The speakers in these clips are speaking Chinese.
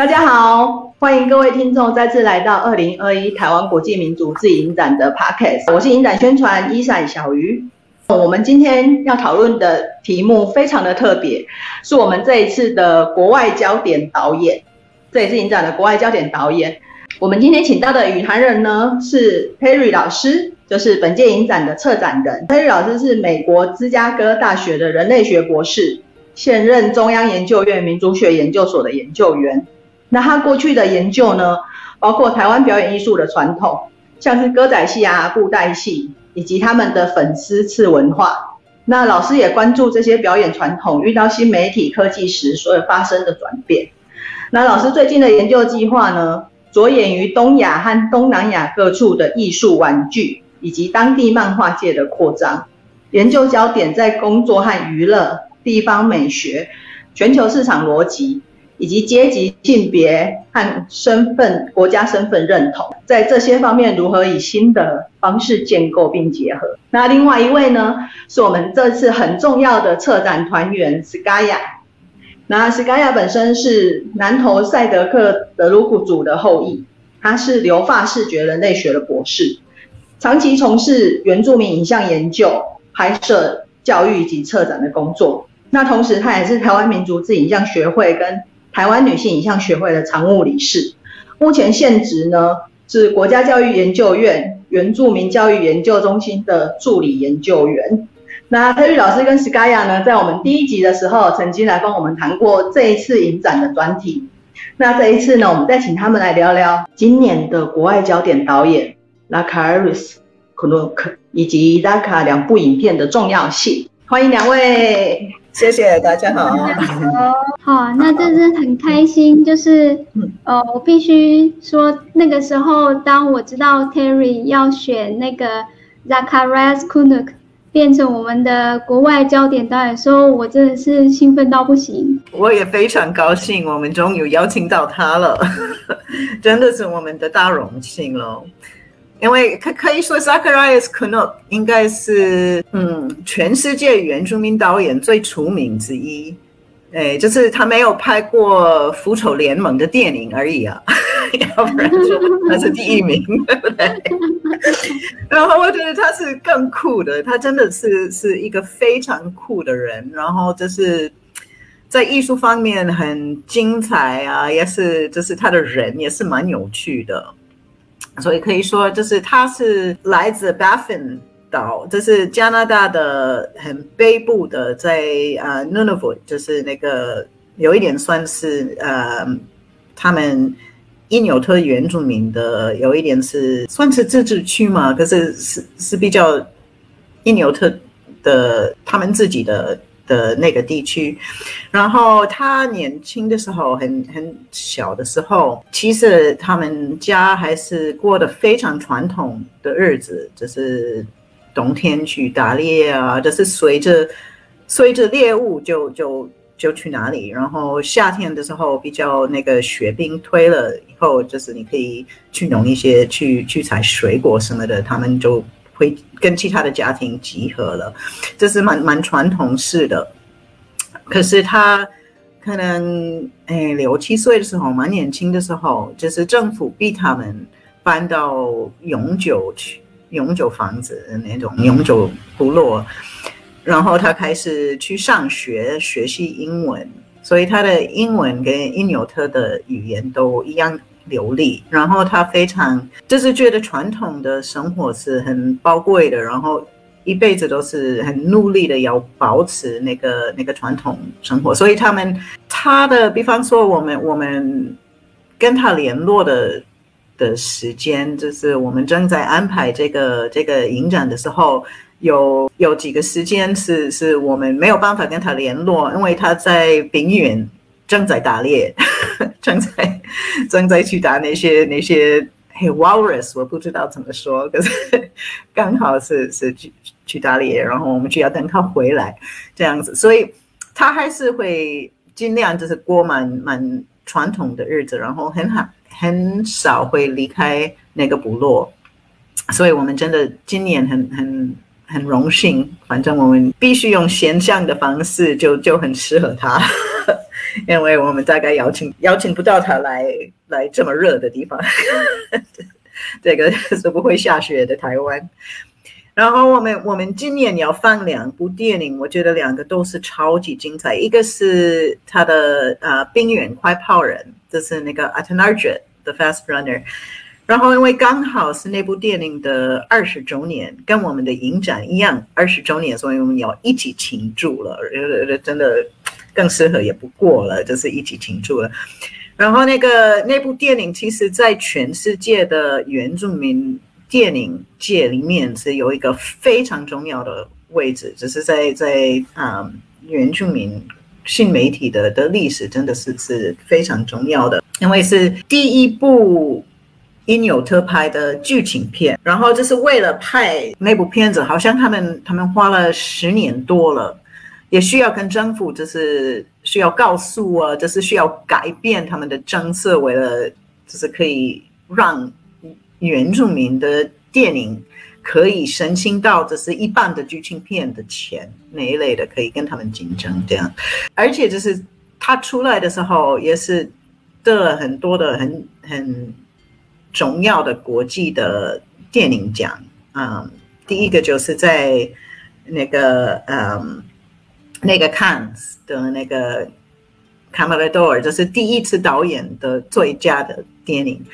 大家好，欢迎各位听众再次来到二零二一台湾国际民主自影展的 Podcast，我是影展宣传一闪小鱼。我们今天要讨论的题目非常的特别，是我们这一次的国外焦点导演，这也是影展的国外焦点导演。我们今天请到的语坛人呢是 Perry 老师，就是本届影展的策展人。Perry 老师是美国芝加哥大学的人类学博士，现任中央研究院民族学研究所的研究员。那他过去的研究呢，包括台湾表演艺术的传统，像是歌仔戏啊、布袋戏，以及他们的粉丝次文化。那老师也关注这些表演传统遇到新媒体科技时所有发生的转变。那老师最近的研究计划呢，着眼于东亚和东南亚各处的艺术玩具，以及当地漫画界的扩张。研究焦点在工作和娱乐、地方美学、全球市场逻辑。以及阶级、性别和身份、国家身份认同，在这些方面如何以新的方式建构并结合？那另外一位呢，是我们这次很重要的策展团员 Skya。那 Skya 本身是南投赛德克德鲁古族的后裔，他是留发视觉人类学的博士，长期从事原住民影像研究、拍摄、教育以及策展的工作。那同时，他也是台湾民族自影像学会跟台湾女性影像学会的常务理事，目前现职呢是国家教育研究院原住民教育研究中心的助理研究员。那特玉老师跟 Skya 呢，在我们第一集的时候，曾经来帮我们谈过这一次影展的专题。那这一次呢，我们再请他们来聊聊今年的国外焦点导演 Lakaris Kunuk 以及 Laka 两部影片的重要性。欢迎两位。谢谢大家好，好，那真是很开心，就是呃，我必须说，那个时候当我知道 Terry 要选那个 Zacharias Kunuk 变成我们的国外焦点导演的时候，我真的是兴奋到不行。我也非常高兴，我们终于邀请到他了，真的是我们的大荣幸喽。因为可可以说，Zacharias k u n o k 应该是嗯，全世界原住民导演最出名之一。哎，就是他没有拍过《复仇联盟》的电影而已啊，要不然就他是第一名，对不对？然后我觉得他是更酷的，他真的是是一个非常酷的人。然后就是在艺术方面很精彩啊，也是就是他的人也是蛮有趣的。所以可以说，就是他是来自 Baffin 岛，这是加拿大的很北部的，在呃 Nunavut，就是那个有一点算是呃他们因纽特原住民的，有一点是算是自治区嘛，可是是是比较因纽特的他们自己的。的那个地区，然后他年轻的时候，很很小的时候，其实他们家还是过得非常传统的日子，就是冬天去打猎啊，就是随着随着猎物就就就去哪里，然后夏天的时候比较那个雪冰推了以后，就是你可以去弄一些去去采水果什么的，他们就。会跟其他的家庭集合了，这是蛮蛮传统式的。可是他可能哎六七岁的时候，蛮年轻的时候，就是政府逼他们搬到永久去永久房子那种永久部落，然后他开始去上学学习英文，所以他的英文跟因纽特的语言都一样。流利，然后他非常就是觉得传统的生活是很宝贵的，然后一辈子都是很努力的要保持那个那个传统生活。所以他们他的，比方说我们我们跟他联络的的时间，就是我们正在安排这个这个影展的时候，有有几个时间是是我们没有办法跟他联络，因为他在冰原。正在打猎，正在正在去打那些那些 walrus，我不知道怎么说，可是 刚好是是去去打猎，然后我们就要等他回来这样子，所以他还是会尽量就是过蛮蛮传统的日子，然后很好很少会离开那个部落，所以我们真的今年很很很荣幸，反正我们必须用线上的方式，就就很适合他。因为我们大概邀请邀请不到他来来这么热的地方，这个是不会下雪的台湾。然后我们我们今年要放两部电影，我觉得两个都是超级精彩。一个是他的呃《冰原快跑人》，这是那个 Atanarja The Fast Runner。然后因为刚好是那部电影的二十周年，跟我们的影展一样二十周年，所以我们要一起庆祝了。真的更适合也不过了，就是一起庆祝了。然后那个那部电影，其实在全世界的原住民。电影界里面是有一个非常重要的位置，只是在在啊原住民新媒体的的历史真的是是非常重要的，因为是第一部因有特拍的剧情片，然后就是为了拍那部片子，好像他们他们花了十年多了，也需要跟政府就是需要告诉啊，就是需要改变他们的政策，为了就是可以让。原住民的电影可以申请到，这是一半的剧情片的钱那一类的，可以跟他们竞争这样。而且就是他出来的时候，也是得了很多的很很重要的国际的电影奖啊。第一个就是在那个嗯那个 Cannes 的那个 Camerado，就是第一次导演的最佳的电影。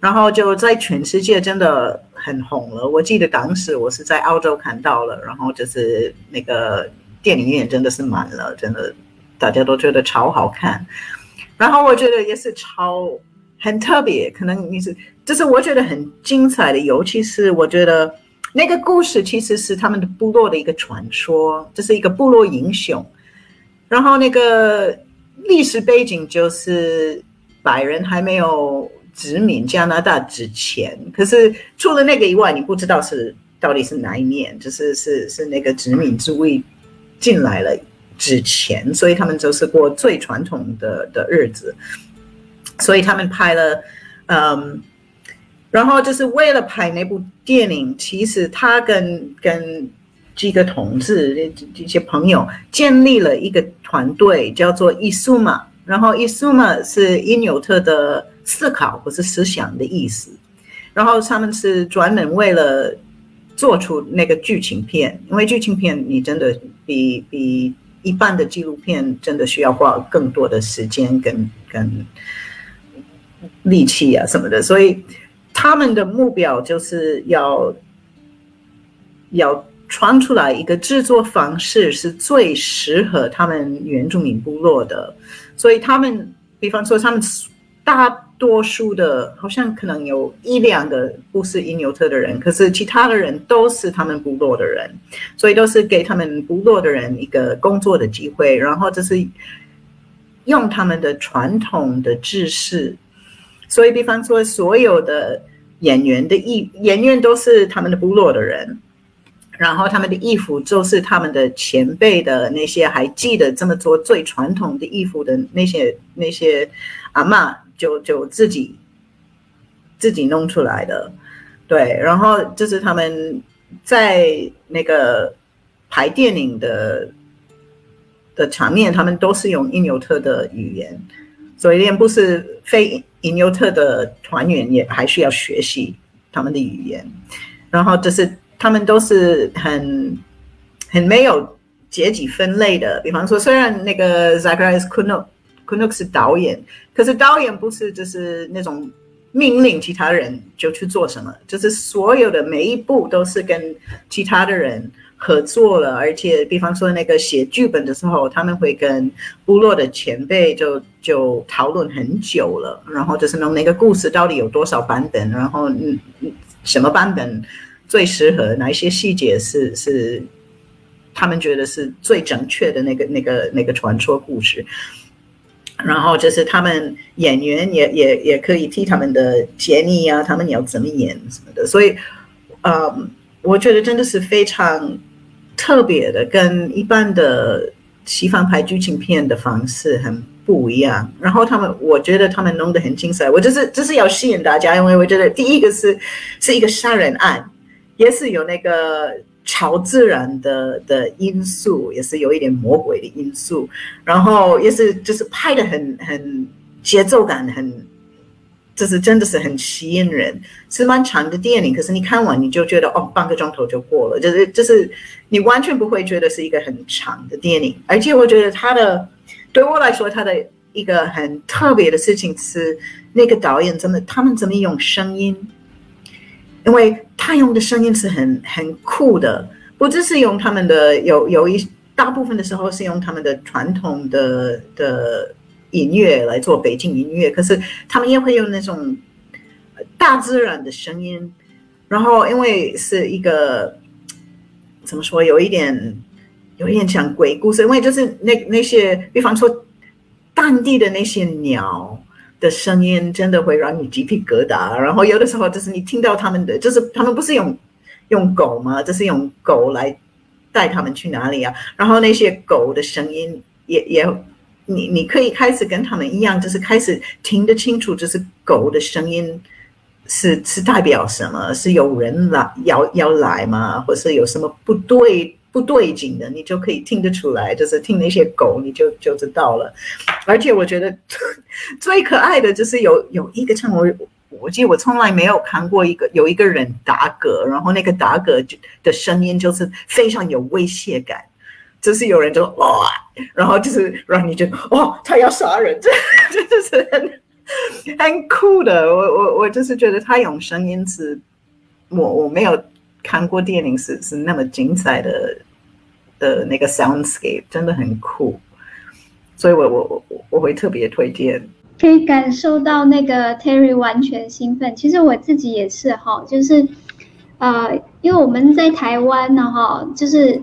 然后就在全世界真的很红了。我记得当时我是在澳洲看到了，然后就是那个电影院真的是满了，真的大家都觉得超好看。然后我觉得也是超很特别，可能你是就是我觉得很精彩的，尤其是我觉得那个故事其实是他们的部落的一个传说，这是一个部落英雄。然后那个历史背景就是白人还没有。殖民加拿大之前，可是除了那个以外，你不知道是到底是哪一年，就是是是那个殖民主义进来了之前，所以他们就是过最传统的的日子，所以他们拍了，嗯，然后就是为了拍那部电影，其实他跟跟几个同志这这些朋友建立了一个团队，叫做伊苏玛，然后伊苏玛是因纽特的。思考或是思想的意思，然后他们是专门为了做出那个剧情片，因为剧情片你真的比比一般的纪录片真的需要花更多的时间跟跟力气啊什么的，所以他们的目标就是要要传出来一个制作方式是最适合他们原住民部落的，所以他们比方说他们大。多数的，好像可能有一两个不是因纽特的人，可是其他的人都是他们部落的人，所以都是给他们部落的人一个工作的机会，然后就是用他们的传统的知识，所以比方说所有的演员的衣演员都是他们的部落的人，然后他们的衣服就是他们的前辈的那些还记得这么做最传统的衣服的那些那些阿妈。就就自己自己弄出来的，对，然后就是他们在那个拍电影的的场面，他们都是用因纽特的语言，所以连不是非因纽特的团员也还需要学习他们的语言，然后就是他们都是很很没有阶级分类的，比方说，虽然那个 Zacharias Kuno。可能是导演，可是导演不是就是那种命令其他人就去做什么，就是所有的每一步都是跟其他的人合作了，而且比方说那个写剧本的时候，他们会跟部落的前辈就就讨论很久了，然后就是弄那个故事到底有多少版本，然后嗯什么版本最适合，哪一些细节是是他们觉得是最正确的那个那个那个传说故事。然后就是他们演员也也也可以替他们的建议啊，他们要怎么演什么的，所以，嗯，我觉得真的是非常特别的，跟一般的西方拍剧情片的方式很不一样。然后他们，我觉得他们弄得很精彩。我就是就是要吸引大家，因为我觉得第一个是是一个杀人案，也是有那个超自然的的因素，也是有一点魔鬼的因素，然后也是就是拍的很很节奏感很，就是真的是很吸引人，是蛮长的电影，可是你看完你就觉得哦，半个钟头就过了，就是就是你完全不会觉得是一个很长的电影，而且我觉得他的对我来说，他的一个很特别的事情是那个导演真的，他们怎么用声音。因为他用的声音是很很酷的，不只是用他们的有有一大部分的时候是用他们的传统的的音乐来做北京音乐，可是他们也会用那种大自然的声音，然后因为是一个怎么说，有一点有一点像鬼故事，因为就是那那些，比方说当地的那些鸟。的声音真的会让你鸡皮疙瘩，然后有的时候就是你听到他们的，就是他们不是用用狗吗？就是用狗来带他们去哪里啊？然后那些狗的声音也也，你你可以开始跟他们一样，就是开始听得清楚，就是狗的声音是是代表什么？是有人来要要来吗？或是有什么不对？不对劲的，你就可以听得出来，就是听那些狗，你就就知道了。而且我觉得最 可爱的就是有有一个唱我我记得我从来没有看过一个有一个人打嗝，然后那个打嗝就的声音就是非常有威胁感，就是有人就哇，然后就是让你觉得哇，他要杀人，这这就是很很酷的。我我我就是觉得他用声音是，我我没有。看过电影是是那么精彩的的那个 soundscape，真的很酷，所以我我我我会特别推荐。可以感受到那个 Terry 完全兴奋，其实我自己也是哈，就是呃，因为我们在台湾呢哈，就是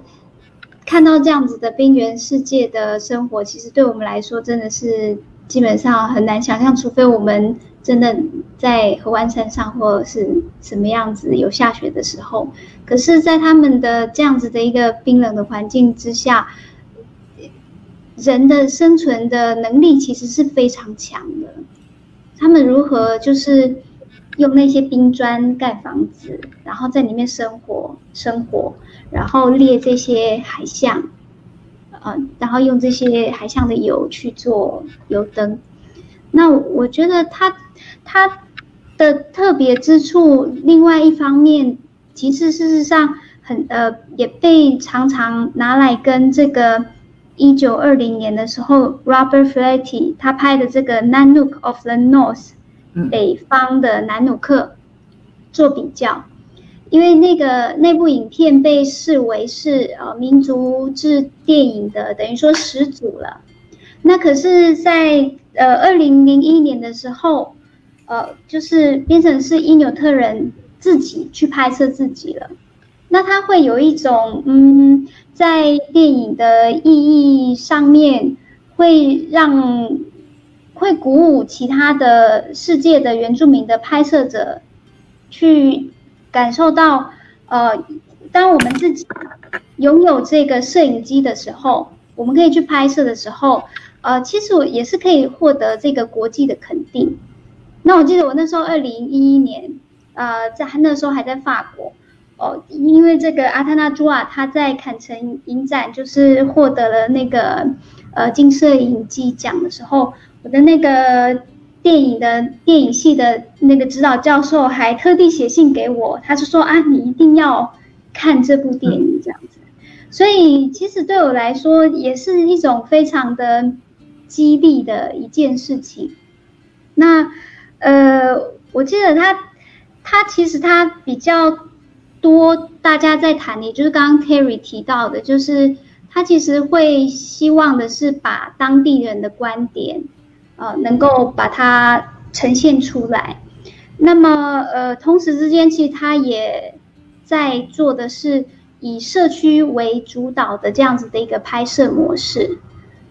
看到这样子的冰原世界的生活，其实对我们来说真的是基本上很难想象，除非我们。真的在河湾山上或者是什么样子有下雪的时候，可是，在他们的这样子的一个冰冷的环境之下，人的生存的能力其实是非常强的。他们如何就是用那些冰砖盖房子，然后在里面生活生活，然后列这些海象，嗯，然后用这些海象的油去做油灯。那我觉得他。它的特别之处，另外一方面，其实事实上很呃，也被常常拿来跟这个一九二零年的时候，Robert Flaherty 他拍的这个《Nanook of the North》北方的南努克做比较，因为那个那部影片被视为是呃民族志电影的等于说始祖了。那可是，在呃二零零一年的时候。呃，就是变成是因纽特人自己去拍摄自己了，那他会有一种嗯，在电影的意义上面会让会鼓舞其他的世界的原住民的拍摄者去感受到，呃，当我们自己拥有这个摄影机的时候，我们可以去拍摄的时候，呃，其实我也是可以获得这个国际的肯定。那我记得我那时候二零一一年，呃，在那时候还在法国，哦，因为这个阿塔纳朱瓦他在坎城影展就是获得了那个呃金摄影机奖的时候，我的那个电影的电影系的那个指导教授还特地写信给我，他就说啊，你一定要看这部电影这样子，所以其实对我来说也是一种非常的激励的一件事情，那。呃，我记得他，他其实他比较多，大家在谈，也就是刚刚 Terry 提到的，就是他其实会希望的是把当地人的观点，呃，能够把它呈现出来。那么，呃，同时之间，其实他也在做的是以社区为主导的这样子的一个拍摄模式，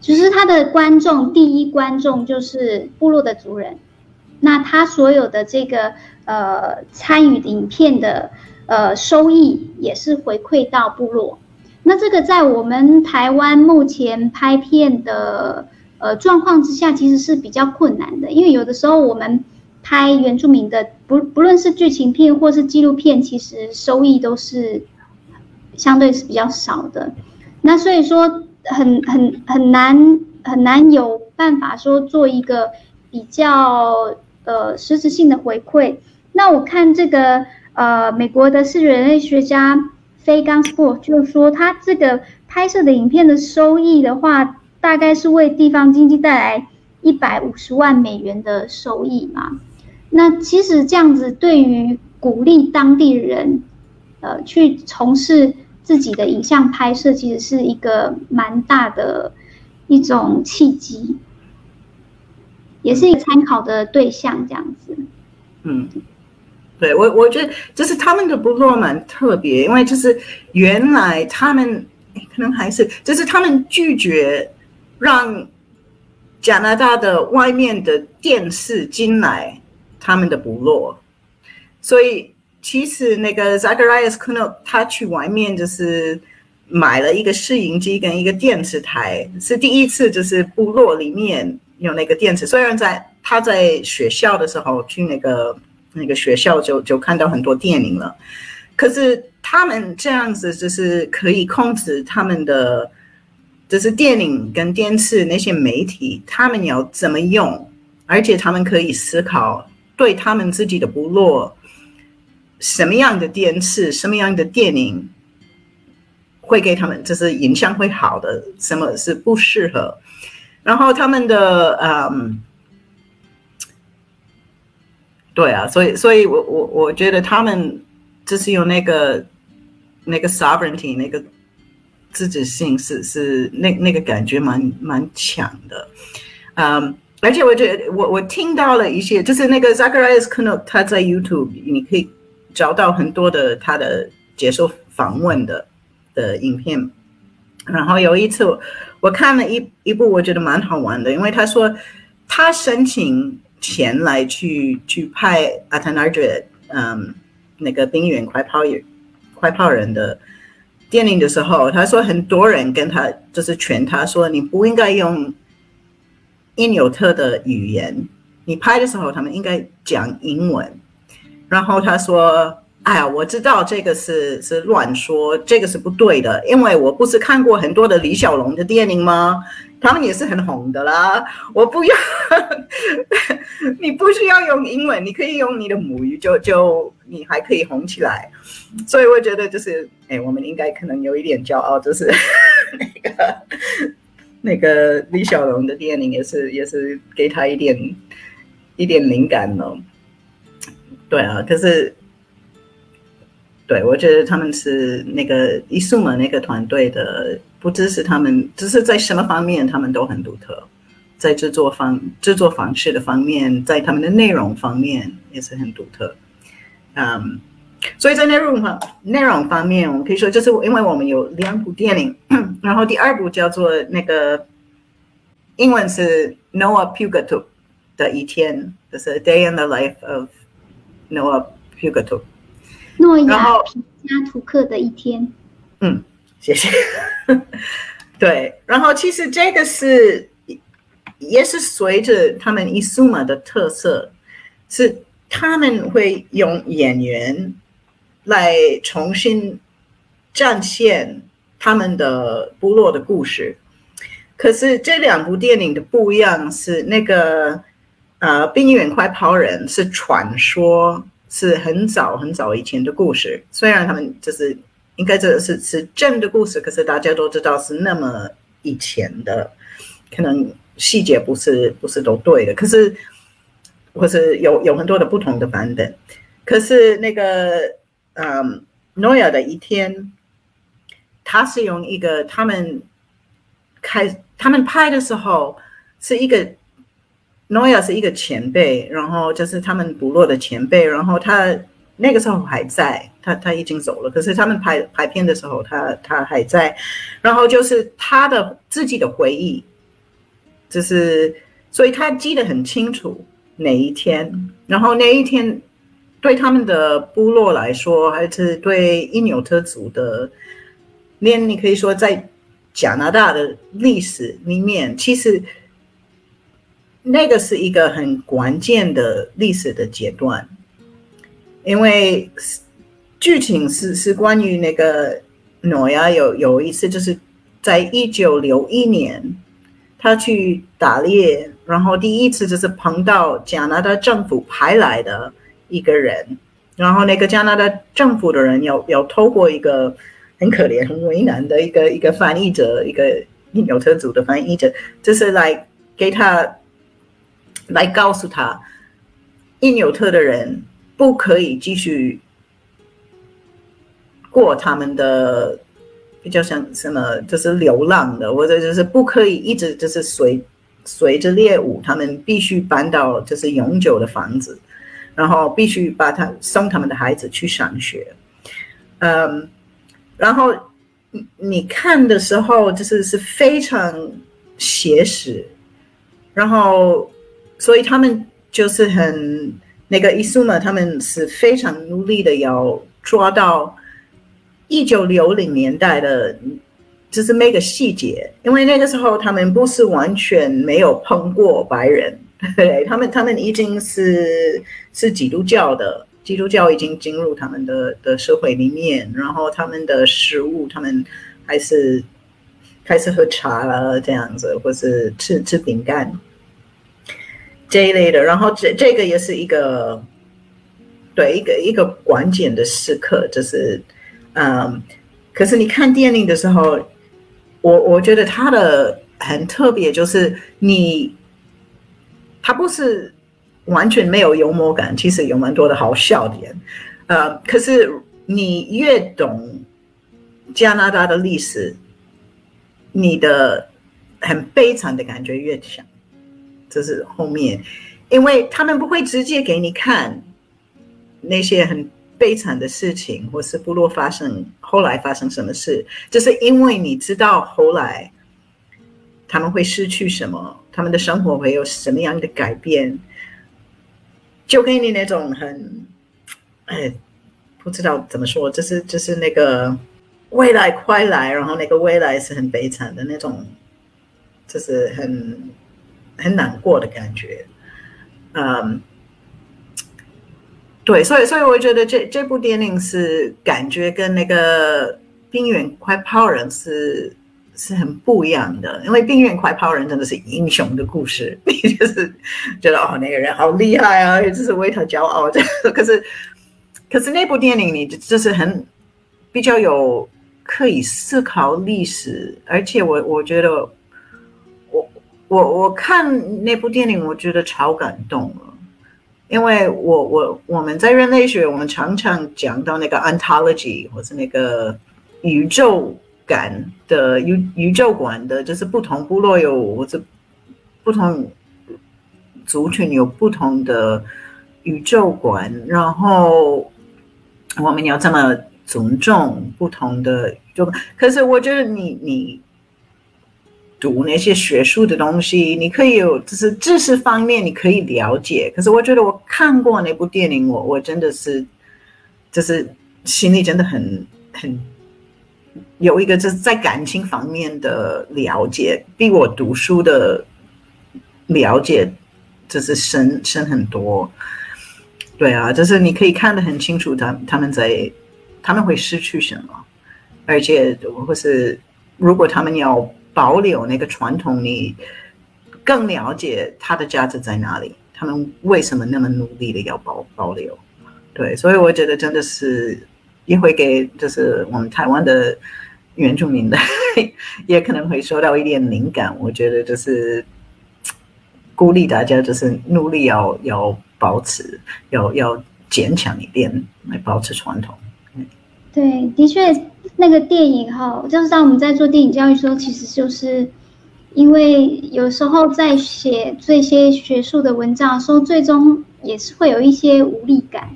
只是他的观众，第一观众就是部落的族人。那他所有的这个呃参与影片的呃收益也是回馈到部落。那这个在我们台湾目前拍片的呃状况之下，其实是比较困难的，因为有的时候我们拍原住民的不不论是剧情片或是纪录片，其实收益都是相对是比较少的。那所以说很很很难很难有办法说做一个比较呃实质性的回馈。那我看这个呃美国的视觉人类学家 Faye g a n s p o r 就是说他这个拍摄的影片的收益的话，大概是为地方经济带来一百五十万美元的收益嘛。那其实这样子对于鼓励当地人，呃，去从事自己的影像拍摄，其实是一个蛮大的一种契机，也是一个参考的对象。这样子，嗯，对我我觉得就是他们的部落蛮特别，因为就是原来他们可能还是就是他们拒绝让加拿大的外面的电视进来。他们的部落，所以其实那个 Zacharias k u n o 他去外面就是买了一个摄影机跟一个电视台，是第一次就是部落里面有那个电视。虽然在他在学校的时候去那个那个学校就就看到很多电影了，可是他们这样子就是可以控制他们的，就是电影跟电视那些媒体，他们要怎么用，而且他们可以思考。对他们自己的部落，什么样的电视、什么样的电影会给他们，就是影响会好的，什么是不适合？然后他们的嗯，对啊，所以，所以我我我觉得他们就是有那个那个 sovereignty，那个自主性是是那那个感觉蛮蛮强的，嗯。而且我觉得，我我听到了一些，就是那个 Zacharias k n o 他在 YouTube，你可以找到很多的他的接受访问的的影片。然后有一次，我我看了一一部，我觉得蛮好玩的，因为他说他申请钱来去去拍《a t a n a r j e 嗯，那个冰原快跑快跑人的电影的时候，他说很多人跟他就是劝他说，你不应该用。因纽特的语言，你拍的时候他们应该讲英文。然后他说：“哎呀，我知道这个是是乱说，这个是不对的，因为我不是看过很多的李小龙的电影吗？他们也是很红的啦。我不要，你不需要用英文，你可以用你的母语，就就你还可以红起来。所以我觉得就是，哎，我们应该可能有一点骄傲，就是 那个。”那个李小龙的电影也是也是给他一点一点灵感哦。对啊，可是对我觉得他们是那个伊素嘛那个团队的，不支持他们，只是在什么方面他们都很独特，在制作方制作方式的方面，在他们的内容方面也是很独特，嗯。所以在内容方内容方面，我们可以说，就是因为我们有两部电影，然后第二部叫做那个英文是 Noah Pugato 的一天，就是 Day in the Life of Noah Pugato。诺亚皮加图克的一天。嗯，谢谢。对，然后其实这个是也是随着他们伊苏玛的特色，是他们会用演员。来重新展现他们的部落的故事，可是这两部电影的不一样是那个呃《冰原快跑人》是传说，是很早很早以前的故事。虽然他们就是应该这是是真的故事，可是大家都知道是那么以前的，可能细节不是不是都对的。可是或是有有很多的不同的版本，可是那个。嗯，诺亚的一天，他是用一个他们开他们拍的时候是一个诺亚是一个前辈，然后就是他们部落的前辈，然后他那个时候还在，他他已经走了，可是他们拍拍片的时候，他他还在，然后就是他的自己的回忆，就是所以他记得很清楚哪一天，然后那一天。对他们的部落来说，还是对因纽特族的，连你可以说在加拿大的历史里面，其实那个是一个很关键的历史的阶段，因为剧情是是关于那个诺亚有有一次就是在一九六一年，他去打猎，然后第一次就是碰到加拿大政府派来的一个人，然后那个加拿大政府的人要要透过一个很可怜、很为难的一个一个翻译者，一个印纽特族的翻译者，就是来给他来告诉他，印纽特的人不可以继续。过他们的比较像什么，就是流浪的，或者就是不可以一直就是随随着猎物，他们必须搬到就是永久的房子，然后必须把他送他们的孩子去上学，嗯，然后你你看的时候就是是非常写实，然后所以他们就是很那个伊苏玛，他们是非常努力的要抓到。一九六零年代的，就是每个细节，因为那个时候他们不是完全没有碰过白人，对他们，他们已经是是基督教的，基督教已经进入他们的的社会里面，然后他们的食物，他们还是开始喝茶了这样子，或是吃吃饼干这一类的，然后这这个也是一个对一个一个关键的时刻，就是。嗯，可是你看电影的时候，我我觉得它的很特别，就是你，它不是完全没有幽默感，其实有蛮多的好笑点。呃，可是你越懂加拿大的历史，你的很悲惨的感觉越强。这是后面，因为他们不会直接给你看那些很。悲惨的事情，或是部落发生后来发生什么事，就是因为你知道后来他们会失去什么，他们的生活会有什么样的改变，就给你那种很，哎，不知道怎么说，就是就是那个未来快来，然后那个未来是很悲惨的那种，就是很很难过的感觉，嗯。对，所以所以我觉得这这部电影是感觉跟那个《冰原快跑人》是是很不一样的，因为《冰原快跑人》真的是英雄的故事，你就是觉得哦那个人好厉害啊，也就是为他骄傲。这可是可是那部电影你就是很比较有可以思考历史，而且我我觉得我我看那部电影，我觉得超感动了。因为我我我们在人类学，我们常常讲到那个 ontology 或是那个宇宙感的宇宇宙观的，就是不同部落有或者不同族群有不同的宇宙观，然后我们要这么尊重不同的宇宙观。可是我觉得你你。读那些学术的东西，你可以有就是知识方面你可以了解。可是我觉得我看过那部电影，我我真的是就是心里真的很很有一个就是在感情方面的了解，比我读书的了解就是深深很多。对啊，就是你可以看得很清楚，他他们在他们会失去什么，而且或是如果他们要。保留那个传统，你更了解它的价值在哪里？他们为什么那么努力的要保保留？对，所以我觉得真的是也会给，就是我们台湾的原住民的，也可能会受到一点灵感。我觉得就是鼓励大家，就是努力要要保持，要要坚强一点来保持传统。对，的确。那个电影哈，就是当我们在做电影教育的时候，其实就是因为有时候在写这些学术的文章的时候，最终也是会有一些无力感，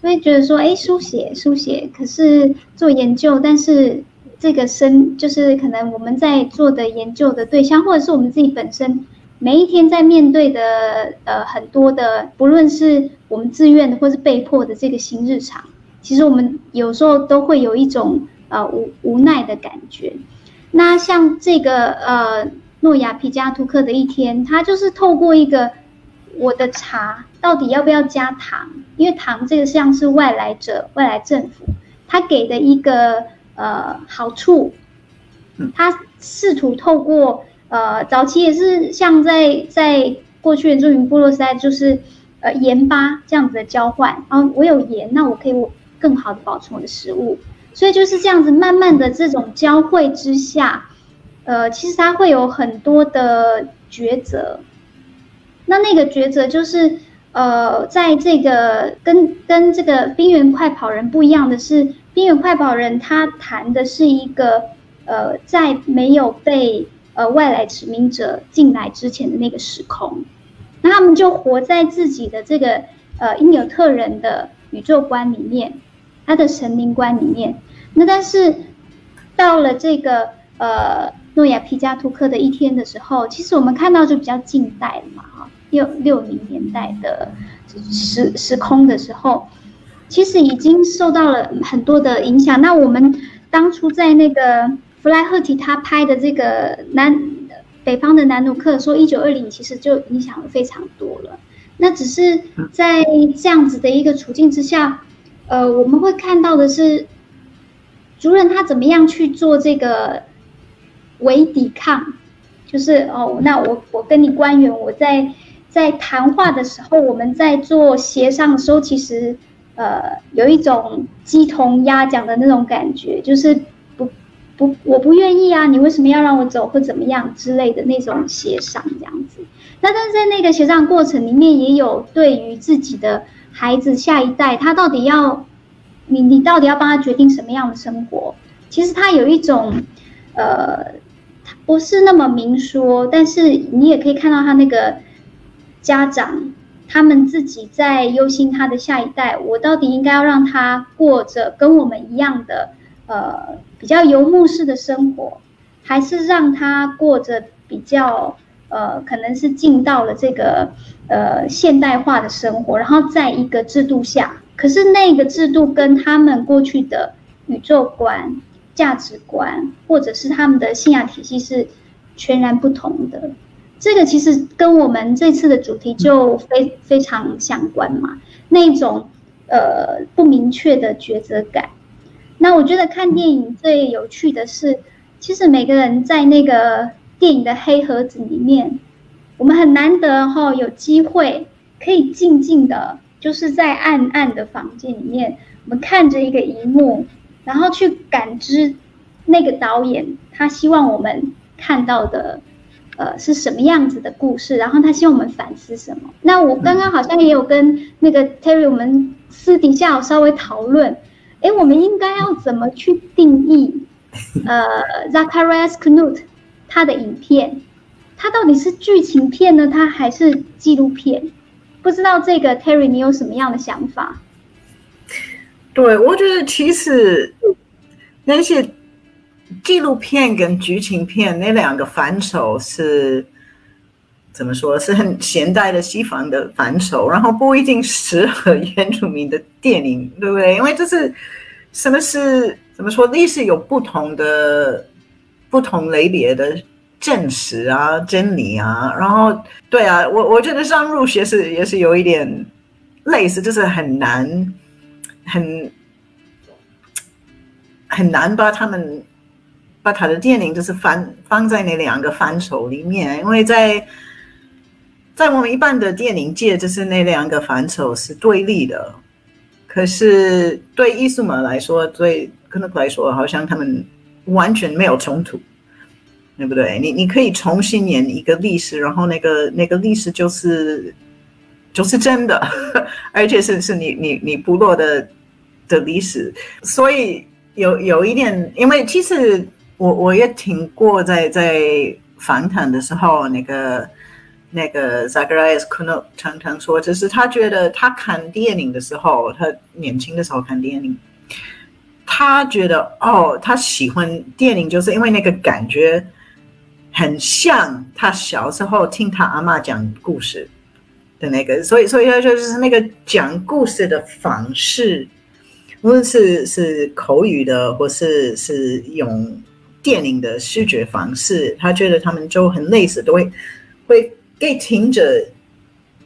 所以觉得说，哎，书写书写，可是做研究，但是这个生就是可能我们在做的研究的对象，或者是我们自己本身每一天在面对的呃很多的，不论是我们自愿的或是被迫的这个新日常，其实我们有时候都会有一种。呃，无无奈的感觉。那像这个呃，诺亚皮加图克的一天，他就是透过一个我的茶到底要不要加糖？因为糖这个像是外来者、外来政府他给的一个呃好处。他试图透过呃早期也是像在在过去原住民部落时代，就是呃盐巴这样子的交换，然后我有盐，那我可以我更好的保存我的食物，所以就是这样子慢慢的这种交汇之下，呃其实他会有很多的抉择。那那个抉择就是，呃，在这个跟跟这个冰原快跑人不一样的是，冰原快跑人他谈的是一个，呃，在没有被呃外来殖民者进来之前的那个时空，那他们就活在自己的这个呃因纽特人的宇宙观里面，他的神灵观里面。那但是到了这个呃诺亚皮加图克的一天的时候，其实我们看到就比较近代了嘛，哈。六六零年代的时时空的时候，其实已经受到了很多的影响。那我们当初在那个弗莱赫提他拍的这个南北方的南努克说一九二零，其实就影响了非常多了。那只是在这样子的一个处境之下，呃，我们会看到的是，主人他怎么样去做这个为抵抗，就是哦，那我我跟你官员我在。在谈话的时候，我们在做协商的时候，其实，呃，有一种鸡同鸭讲的那种感觉，就是不不，我不愿意啊，你为什么要让我走或怎么样之类的那种协商这样子。那但是在那个协商过程里面，也有对于自己的孩子下一代，他到底要你你到底要帮他决定什么样的生活？其实他有一种，呃，他不是那么明说，但是你也可以看到他那个。家长他们自己在忧心他的下一代，我到底应该要让他过着跟我们一样的呃比较游牧式的生活，还是让他过着比较呃可能是进到了这个呃现代化的生活，然后在一个制度下，可是那个制度跟他们过去的宇宙观、价值观，或者是他们的信仰体系是全然不同的。这个其实跟我们这次的主题就非非常相关嘛，那种呃不明确的抉择感。那我觉得看电影最有趣的是，其实每个人在那个电影的黑盒子里面，我们很难得哈有机会可以静静的，就是在暗暗的房间里面，我们看着一个荧幕，然后去感知那个导演他希望我们看到的。呃，是什么样子的故事？然后他希望我们反思什么？那我刚刚好像也有跟那个 Terry，我们私底下有稍微讨论，哎，我们应该要怎么去定义呃 Zacharias Knut 他的影片？他到底是剧情片呢，他还是纪录片？不知道这个 Terry，你有什么样的想法？对，我觉得其实那些。纪录片跟剧情片那两个范畴是怎么说？是很现代的西方的范畴，然后不一定适合原住民的电影，对不对？因为这是什么是怎么说？历史有不同的不同类别的证实啊、真理啊，然后对啊，我我觉得上入学是也是有一点类似，就是很难很很难把他们。把他的电影就是放放在那两个范畴里面，因为在在我们一般的电影界，就是那两个范畴是对立的。可是对艺术们来说，对可能来说，好像他们完全没有冲突，对不对？你你可以重新演一个历史，然后那个那个历史就是就是真的，而且是是你你你部落的的历史，所以有有一点，因为其实。我我也听过，在在访谈的时候，那个那个 Zacharias Kuno 常常说，就是他觉得他看电影的时候，他年轻的时候看电影，他觉得哦，他喜欢电影，就是因为那个感觉很像他小时候听他阿妈讲故事的那个，所以所以他就是那个讲故事的方式，无论是是口语的，或是是用。电影的视觉方式，他觉得他们就很类似，都会会给听者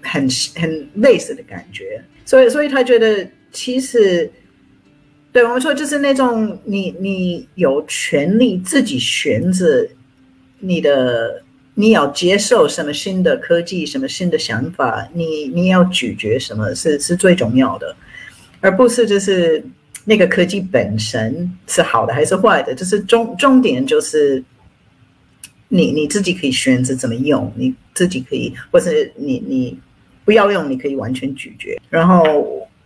很很类似的感觉，所以所以他觉得其实对我们说就是那种你你有权利自己选择你的，你要接受什么新的科技，什么新的想法，你你要咀嚼什么是是最重要的，而不是就是那个科技本身是好的还是坏的，就是重重点就是你你自己可以选择怎么用，你自己可以，或是你你不要用，你可以完全咀嚼。然后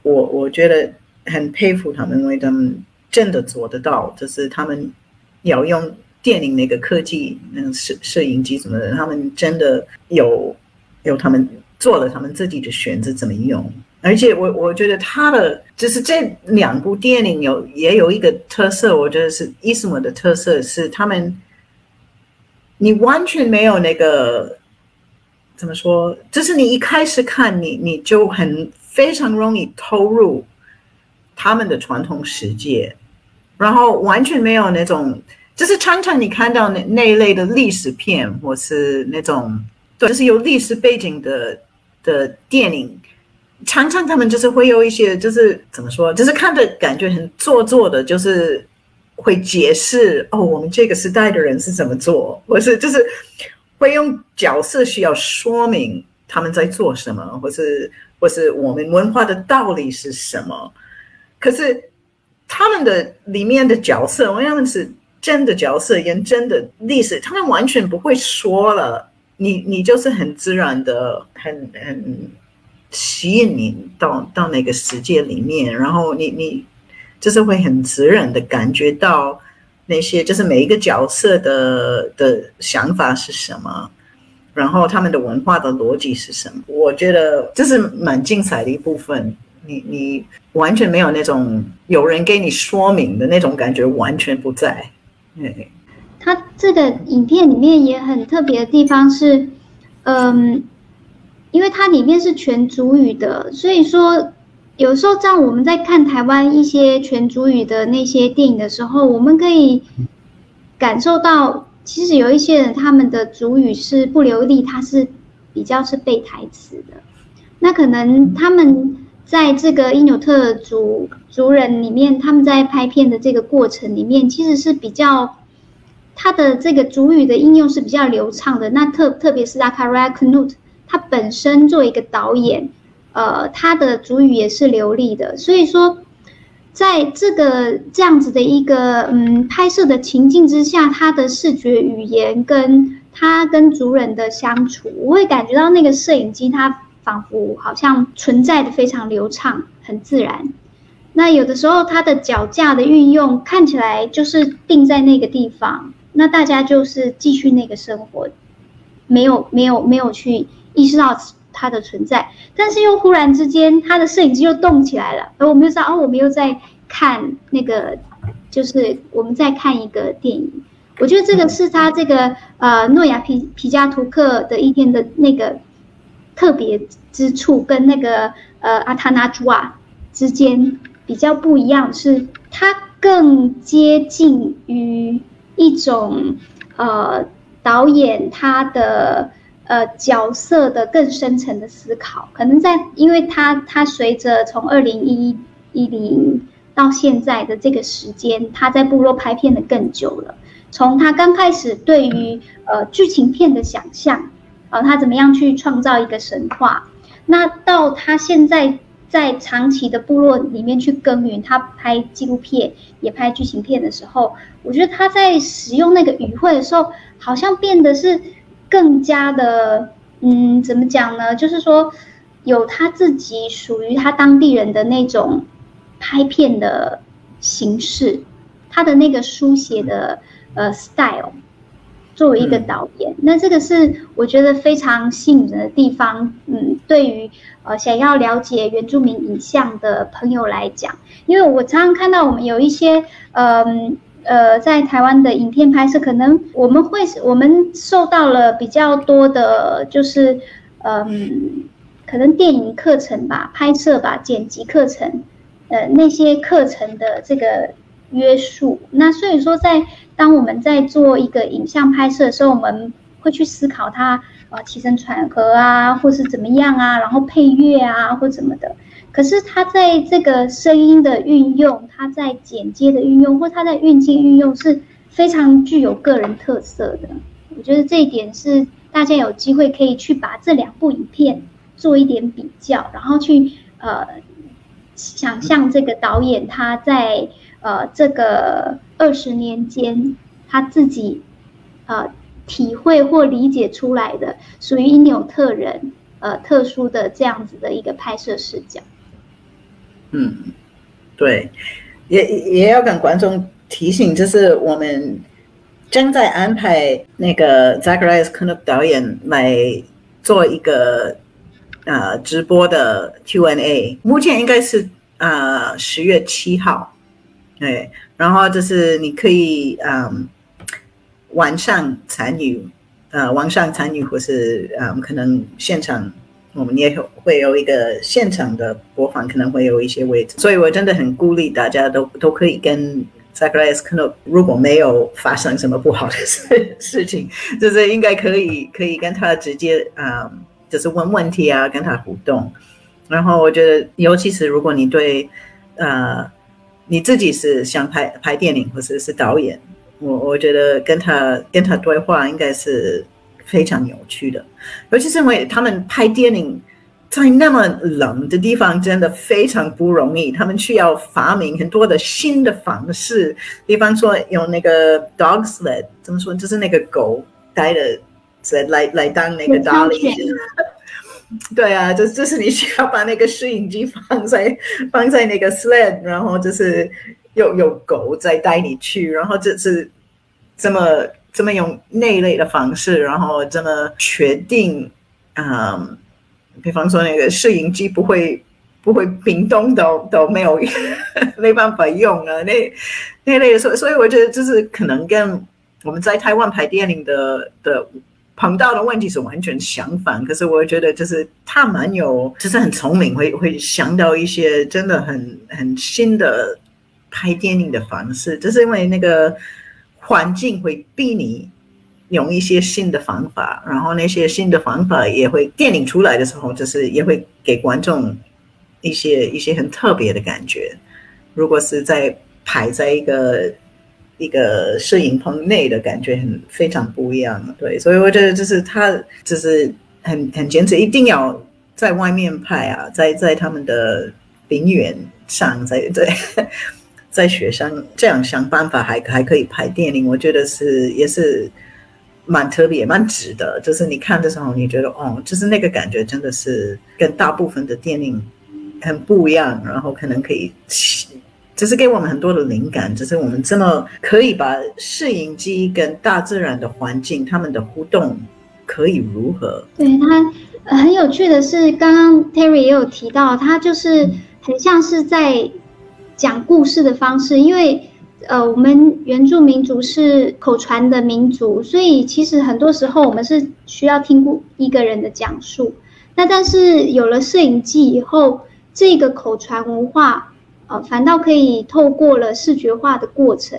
我我觉得。很佩服他们，因为他们真的做得到，就是他们要用电影那个科技，嗯，摄摄影机什么的，他们真的有有他们做了他们自己的选择怎么用。而且我我觉得他的就是这两部电影有也有一个特色，我觉得是伊斯姆的特色是他们，你完全没有那个怎么说，就是你一开始看你你就很非常容易投入。他们的传统世界，然后完全没有那种，就是常常你看到那那一类的历史片，或是那种对，就是有历史背景的的电影，常常他们就是会有一些，就是怎么说，就是看着感觉很做作的，就是会解释哦，我们这个时代的人是怎么做，或是就是会用角色需要说明他们在做什么，或是或是我们文化的道理是什么。可是他们的里面的角色，因为他们是真的角色，演真的历史，他们完全不会说了。你你就是很自然的，很很吸引你到到那个世界里面，然后你你就是会很自然的感觉到那些就是每一个角色的的想法是什么，然后他们的文化的逻辑是什么。我觉得这是蛮精彩的一部分。你你完全没有那种有人给你说明的那种感觉，完全不在。他这个影片里面也很特别的地方是，嗯，因为它里面是全主语的，所以说有时候在我们在看台湾一些全主语的那些电影的时候，我们可以感受到，其实有一些人他们的主语是不流利，他是比较是背台词的，那可能他们。在这个因纽特族族人里面，他们在拍片的这个过程里面，其实是比较他的这个主语的应用是比较流畅的。那特特别是 Zachariah Knut，他本身作为一个导演，呃，他的主语也是流利的。所以说，在这个这样子的一个嗯拍摄的情境之下，他的视觉语言跟他跟族人的相处，我会感觉到那个摄影机它。仿佛好像存在的非常流畅，很自然。那有的时候它的脚架的运用看起来就是定在那个地方，那大家就是继续那个生活，没有没有没有去意识到它的存在。但是又忽然之间，他的摄影机又动起来了，而我们又知道哦，我们又在看那个，就是我们在看一个电影。我觉得这个是他这个呃诺亚皮皮加图克的一天的那个。特别之处跟那个呃阿塔纳朱瓦之间比较不一样，是它更接近于一种呃导演他的呃角色的更深层的思考。可能在，因为他他随着从二零一一零到现在的这个时间，他在部落拍片的更久了。从他刚开始对于呃剧情片的想象。呃，他怎么样去创造一个神话？那到他现在在长期的部落里面去耕耘，他拍纪录片也拍剧情片的时候，我觉得他在使用那个语汇的时候，好像变得是更加的，嗯，怎么讲呢？就是说有他自己属于他当地人的那种拍片的形式，他的那个书写的呃 style。作为一个导演，那这个是我觉得非常吸引人的地方。嗯，对于呃想要了解原住民影像的朋友来讲，因为我常常看到我们有一些嗯呃在台湾的影片拍摄，可能我们会我们受到了比较多的，就是嗯可能电影课程吧、拍摄吧、剪辑课程，呃那些课程的这个约束。那所以说在当我们在做一个影像拍摄的时候，我们会去思考它呃起承转合啊，或是怎么样啊，然后配乐啊或怎么的。可是它在这个声音的运用，它在剪接的运用，或它在运镜运用是非常具有个人特色的。我觉得这一点是大家有机会可以去把这两部影片做一点比较，然后去呃想象这个导演他在呃这个二十年间他自己呃体会或理解出来的属于因纽特人呃特殊的这样子的一个拍摄视角。嗯，对，也也要跟观众提醒，就是我们。正在安排那个 Zacharias k n u p 导演来做一个呃直播的 Q&A，目前应该是呃十月七号，对，然后就是你可以嗯晚上参与，呃晚上参与或是嗯可能现场我们也有会有一个现场的播放，可能会有一些位置，所以我真的很鼓励大家都都可以跟。Zacharias 可能如果没有发生什么不好的 事事情，就是应该可以可以跟他直接啊，就是问问题啊，跟他互动。然后我觉得，尤其是如果你对呃你自己是想拍拍电影或者是导演，我我觉得跟他跟他对话应该是非常有趣的，尤其是因为他们拍电影。在那么冷的地方，真的非常不容易。他们需要发明很多的新的方式，比方说用那个 dog sled，怎么说？就是那个狗带的 sled 来来当那个 dolly。对啊，就就是你需要把那个摄影机放在放在那个 sled，然后就是有有狗在带你去，然后就是这么这么用那一类的方式，然后这么确定，嗯。比方说，那个摄影机不会不会冰冻都都没有 没办法用啊，那那类的，所所以我觉得就是可能跟我们在台湾拍电影的的碰到的问题是完全相反。可是我觉得就是他蛮有，就是很聪明，会会想到一些真的很很新的拍电影的方式，就是因为那个环境会逼你。用一些新的方法，然后那些新的方法也会电影出来的时候，就是也会给观众一些一些很特别的感觉。如果是在排在一个一个摄影棚内的感觉，很非常不一样。对，所以我觉得就是他就是很很坚持，一定要在外面拍啊，在在他们的陵园上，在 在在雪山这样想办法，还还可以拍电影。我觉得是也是。蛮特别，蛮值得。就是你看的时候，你觉得哦，就是那个感觉真的是跟大部分的电影很不一样。然后可能可以，只是给我们很多的灵感。只是我们这么可以把摄影机跟大自然的环境他们的互动可以如何？对他很有趣的是，刚刚 Terry 也有提到，他就是很像是在讲故事的方式，因为。呃，我们原住民族是口传的民族，所以其实很多时候我们是需要听过一个人的讲述。那但是有了摄影机以后，这个口传文化，呃，反倒可以透过了视觉化的过程，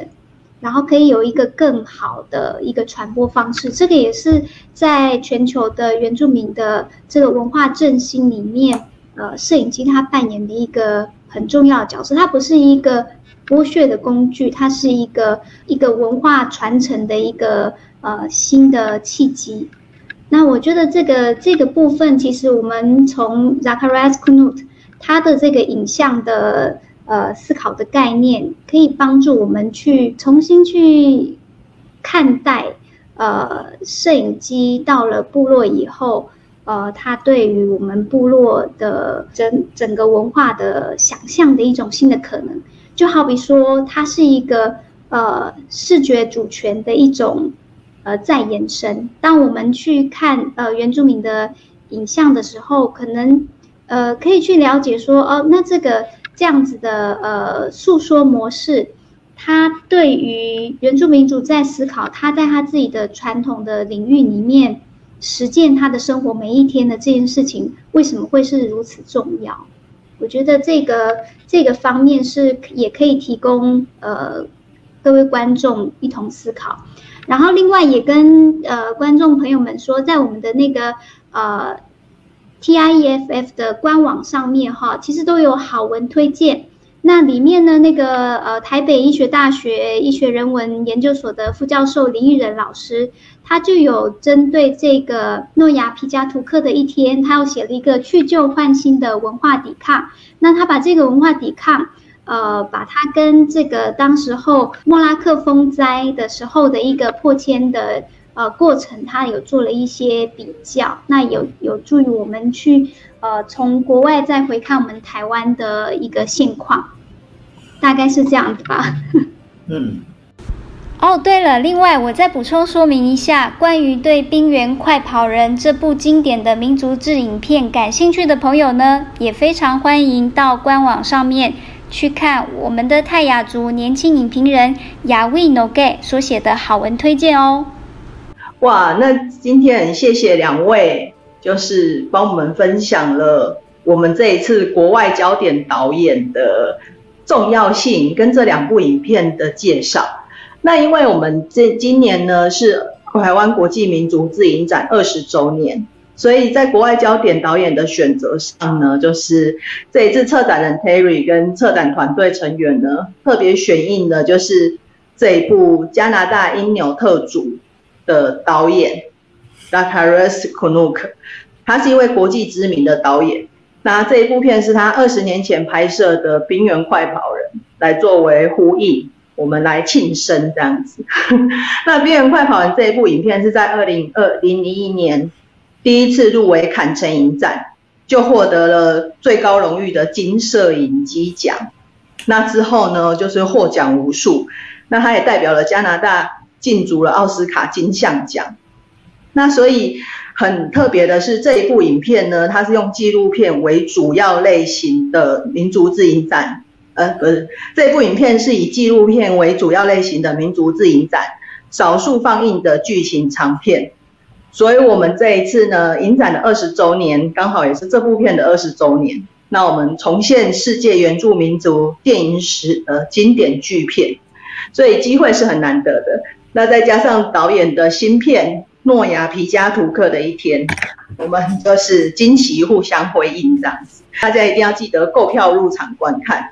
然后可以有一个更好的一个传播方式。这个也是在全球的原住民的这个文化振兴里面，呃，摄影机它扮演的一个很重要的角色。它不是一个。剥削的工具，它是一个一个文化传承的一个呃新的契机。那我觉得这个这个部分，其实我们从 Zacharias Knut 他的这个影像的呃思考的概念，可以帮助我们去重新去看待呃摄影机到了部落以后，呃，它对于我们部落的整整个文化的想象的一种新的可能。就好比说，它是一个呃视觉主权的一种呃再延伸。当我们去看呃原住民的影像的时候，可能呃可以去了解说，哦，那这个这样子的呃诉说模式，他对于原住民族在思考他在他自己的传统的领域里面实践他的生活每一天的这件事情，为什么会是如此重要？我觉得这个这个方面是也可以提供呃各位观众一同思考，然后另外也跟呃观众朋友们说，在我们的那个呃 TIEFF 的官网上面哈，其实都有好文推荐。那里面呢，那个呃台北医学大学医学人文研究所的副教授林玉仁老师，他就有针对这个诺亚皮加图克的一天，他又写了一个去旧换新的文化抵抗。那他把这个文化抵抗，呃，把它跟这个当时候莫拉克风灾的时候的一个破迁的呃过程，他有做了一些比较，那有有助于我们去。呃，从国外再回看我们台湾的一个现况，大概是这样子吧。嗯。哦，对了，另外我再补充说明一下，关于对《冰原快跑人》这部经典的民族志影片感兴趣的朋友呢，也非常欢迎到官网上面去看我们的泰雅族年轻影评人雅维诺盖所写的好文推荐哦。哇，那今天很谢谢两位。就是帮我们分享了我们这一次国外焦点导演的重要性跟这两部影片的介绍。那因为我们这今年呢是台湾国际民族自影展二十周年，所以在国外焦点导演的选择上呢，就是这一次策展人 Terry 跟策展团队成员呢特别选映的就是这一部加拿大因纽特族的导演。Dakaris Kunuk，他是一位国际知名的导演。那这一部片是他二十年前拍摄的《冰原快跑人》，来作为呼应，我们来庆生这样子。那《冰原快跑人》这一部影片是在二零二零零一年第一次入围坎城影展，就获得了最高荣誉的金摄影机奖。那之后呢，就是获奖无数。那他也代表了加拿大竞逐了奥斯卡金像奖。那所以很特别的是这一部影片呢，它是用纪录片为主要类型的民族自影展，呃，不是这部影片是以纪录片为主要类型的民族自影展，少数放映的剧情长片。所以我们这一次呢，影展的二十周年刚好也是这部片的二十周年。那我们重现世界原住民族电影史的经典巨片，所以机会是很难得的。那再加上导演的新片。诺亚皮加图克的一天，我们就是惊奇互相回应这样子，大家一定要记得购票入场观看。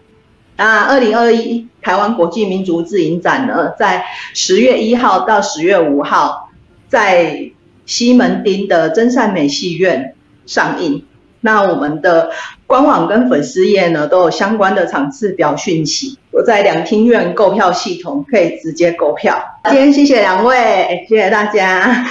那二零二一台湾国际民族自影展呢，在十月一号到十月五号，在西门町的真善美戏院上映。那我们的官网跟粉丝页呢，都有相关的场次表讯息。我在两厅院购票系统可以直接购票。今天谢谢两位，谢谢大家。